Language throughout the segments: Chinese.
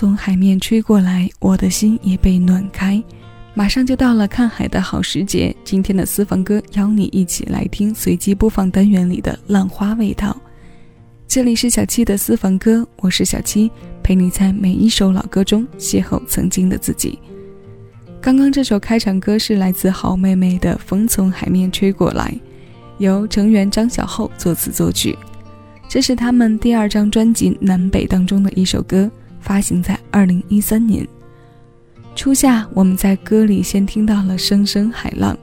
从海面吹过来，我的心也被暖开。马上就到了看海的好时节，今天的私房歌邀你一起来听随机播放单元里的《浪花味道》。这里是小七的私房歌，我是小七，陪你在每一首老歌中邂逅曾经的自己。刚刚这首开场歌是来自好妹妹的《风从海面吹过来》，由成员张小厚作词作曲。这是他们第二张专辑《南北》当中的一首歌，发行在二零一三年。初夏，我们在歌里先听到了《声声海浪》。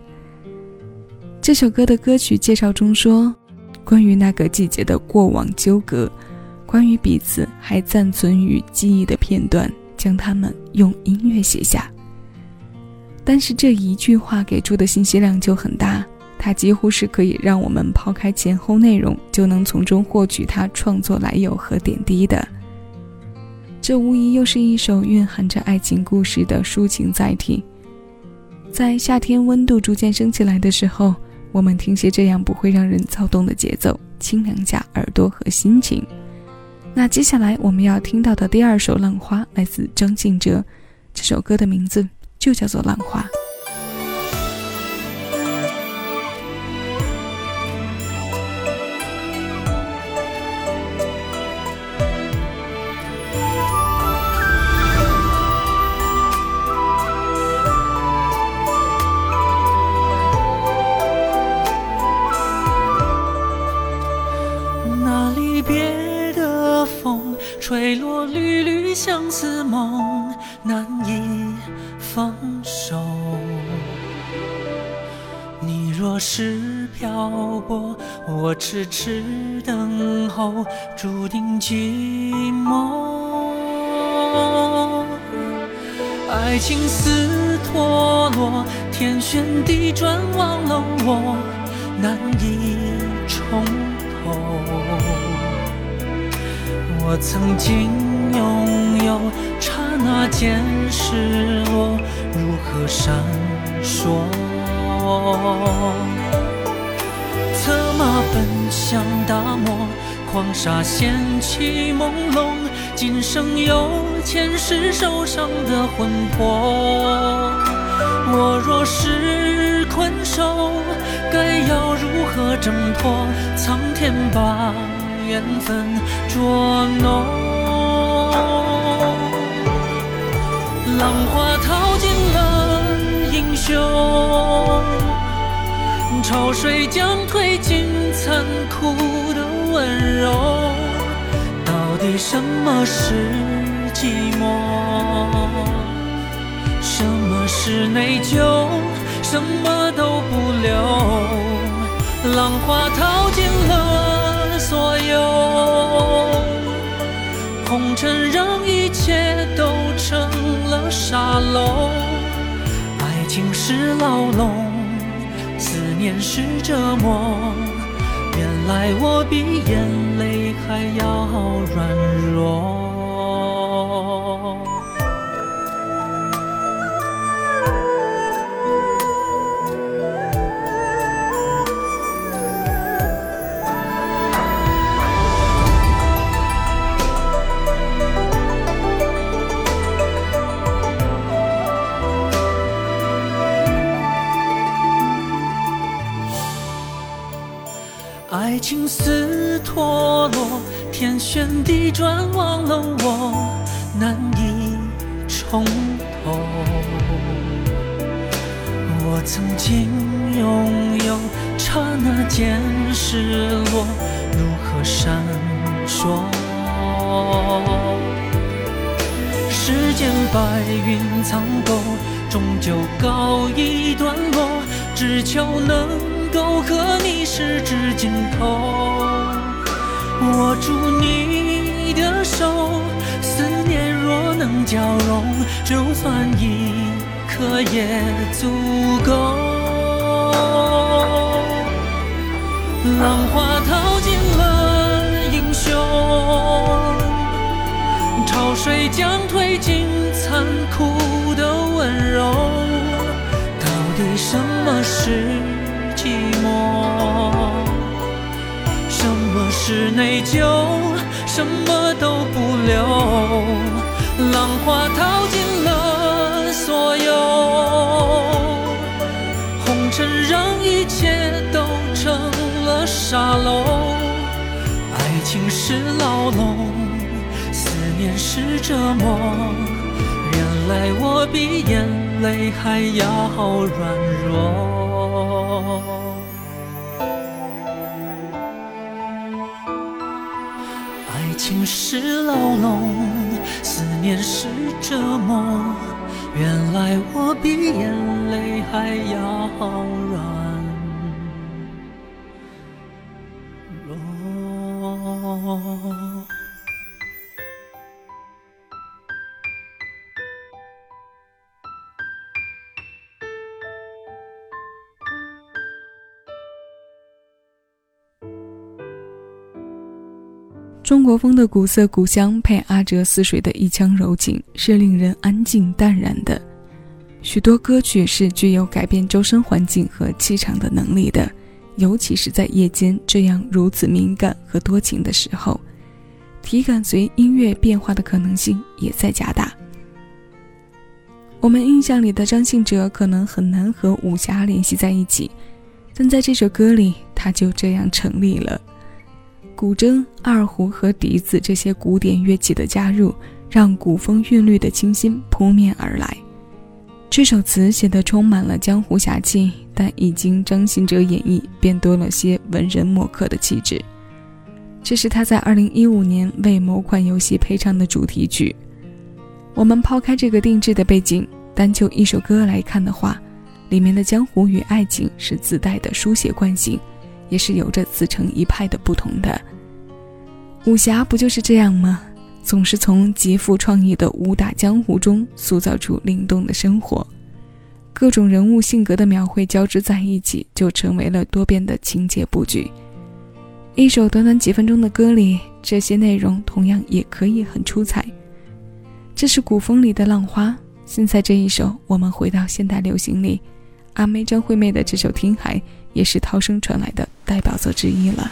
这首歌的歌曲介绍中说，关于那个季节的过往纠葛，关于彼此还暂存于记忆的片段，将它们用音乐写下。但是这一句话给出的信息量就很大。它几乎是可以让我们抛开前后内容，就能从中获取他创作来由和点滴的。这无疑又是一首蕴含着爱情故事的抒情载体。在夏天温度逐渐升起来的时候，我们听些这样不会让人躁动的节奏，清凉下耳朵和心情。那接下来我们要听到的第二首《浪花》来自张信哲，这首歌的名字就叫做《浪花》。痴痴等候，注定寂寞。爱情似陀螺，天旋地转，忘了我，难以重头。我曾经拥有，刹那间失落，如何闪烁？策马奔向大漠，狂沙掀起朦胧，今生有前世受伤的魂魄。我若是困兽，该要如何挣脱？苍天把。缘分捉弄，浪花淘尽了英雄，潮水将褪尽残酷的温柔。到底什么是寂寞？什么是内疚？什么都不留，浪花淘尽了。所有红尘让一切都成了沙漏，爱情是牢笼，年是折磨。原来我比眼泪还要软弱。间白云苍狗，终究告一段落，只求能。够和你十指紧扣，握住你的手，思念若能交融，就算一刻也足够。浪花淘尽了英雄，潮水将褪尽残酷的温柔，到底什么是？寂寞，什么是内疚？什么都不留，浪花淘尽了所有，红尘让一切都成了沙漏。爱情是牢笼，思念是折磨原来我比眼泪还要软弱爱情是牢笼思念是折磨原来我比眼泪还要软中国风的古色古香配阿哲似水的一腔柔情，是令人安静淡然的。许多歌曲是具有改变周身环境和气场的能力的，尤其是在夜间这样如此敏感和多情的时候，体感随音乐变化的可能性也在加大。我们印象里的张信哲可能很难和武侠联系在一起，但在这首歌里，他就这样成立了。古筝、二胡和笛子这些古典乐器的加入，让古风韵律的清新扑面而来。这首词写得充满了江湖侠气，但一经张信哲演绎，便多了些文人墨客的气质。这是他在2015年为某款游戏配唱的主题曲。我们抛开这个定制的背景，单就一首歌来看的话，里面的江湖与爱情是自带的书写惯性。也是有着自成一派的不同的。武侠不就是这样吗？总是从极富创意的武打江湖中塑造出灵动的生活，各种人物性格的描绘交织在一起，就成为了多变的情节布局。一首短短几分钟的歌里，这些内容同样也可以很出彩。这是古风里的浪花，现在这一首，我们回到现代流行里，阿妹张惠妹的这首《听海》。也是涛声传来的代表作之一了。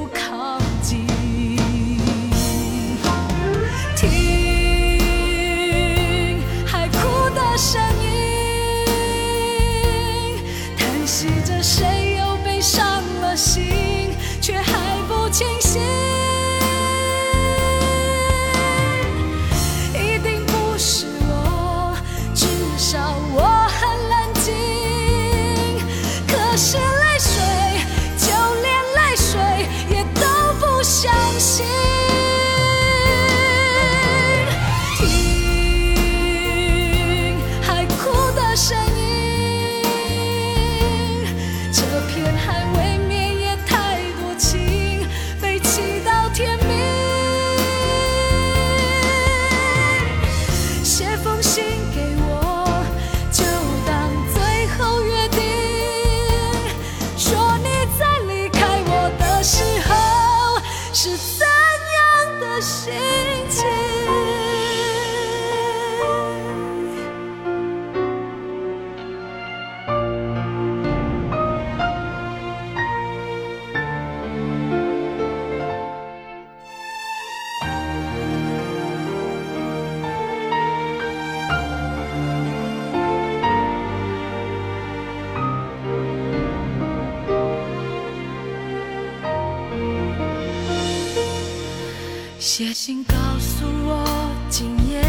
写信告诉我今夜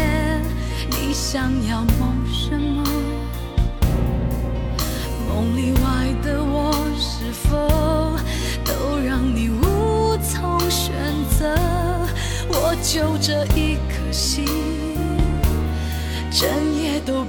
你想要梦什么？梦里外的我是否都让你无从选择？我就这一颗心，整夜都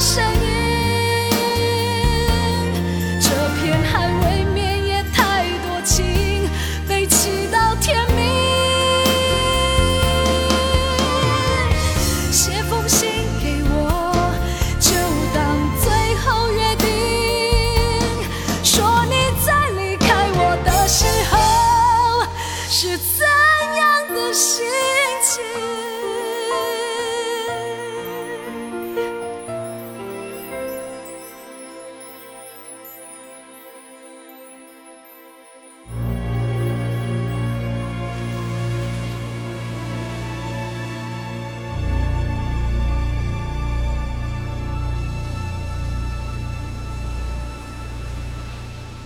谁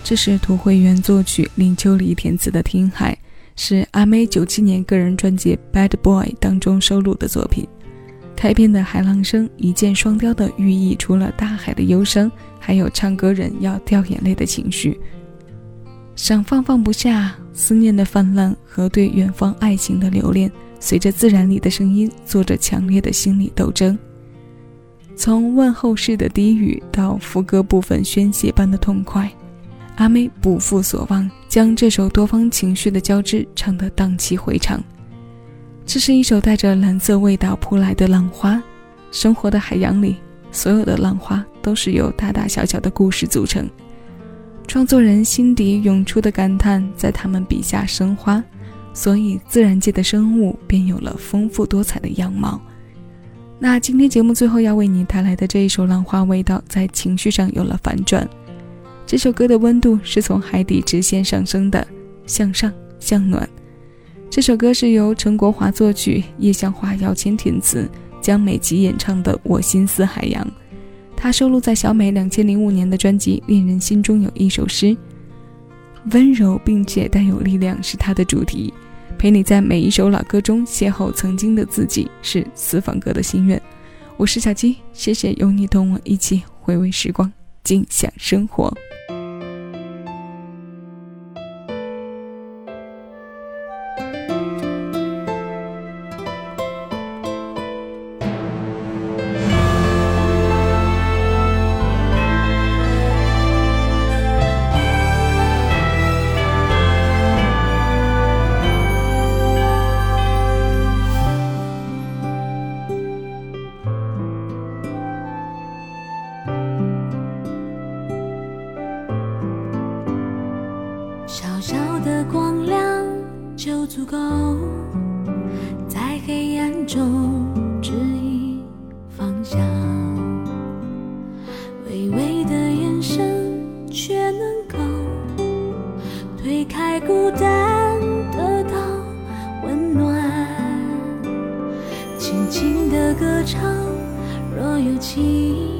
这是涂慧源作曲、林秋离填词的《听海》，是阿妹九七年个人专辑《Bad Boy》当中收录的作品。开篇的海浪声，一箭双雕的寓意，除了大海的忧伤，还有唱歌人要掉眼泪的情绪。想放放不下，思念的泛滥和对远方爱情的留恋，随着自然里的声音，做着强烈的心理斗争。从问候式的低语到副歌部分宣泄般的痛快。阿妹不负所望，将这首多方情绪的交织唱得荡气回肠。这是一首带着蓝色味道扑来的浪花。生活的海洋里，所有的浪花都是由大大小小的故事组成。创作人心底涌出的感叹，在他们笔下生花，所以自然界的生物便有了丰富多彩的样貌。那今天节目最后要为你带来的这一首《浪花味道》，在情绪上有了反转。这首歌的温度是从海底直线上升的，向上向暖。这首歌是由陈国华作曲，叶向华、姚谦填词，江美琪演唱的《我心似海洋》。它收录在小美两千零五年的专辑《恋人心中有一首诗》。温柔并且带有力量是它的主题，陪你在每一首老歌中邂逅曾经的自己，是私房歌的心愿。我是小鸡，谢谢有你同我一起回味时光，尽享生活。在孤单，得到温暖。轻轻的歌唱，若有情，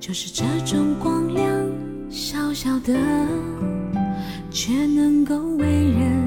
就是这种光亮小小的却能够为人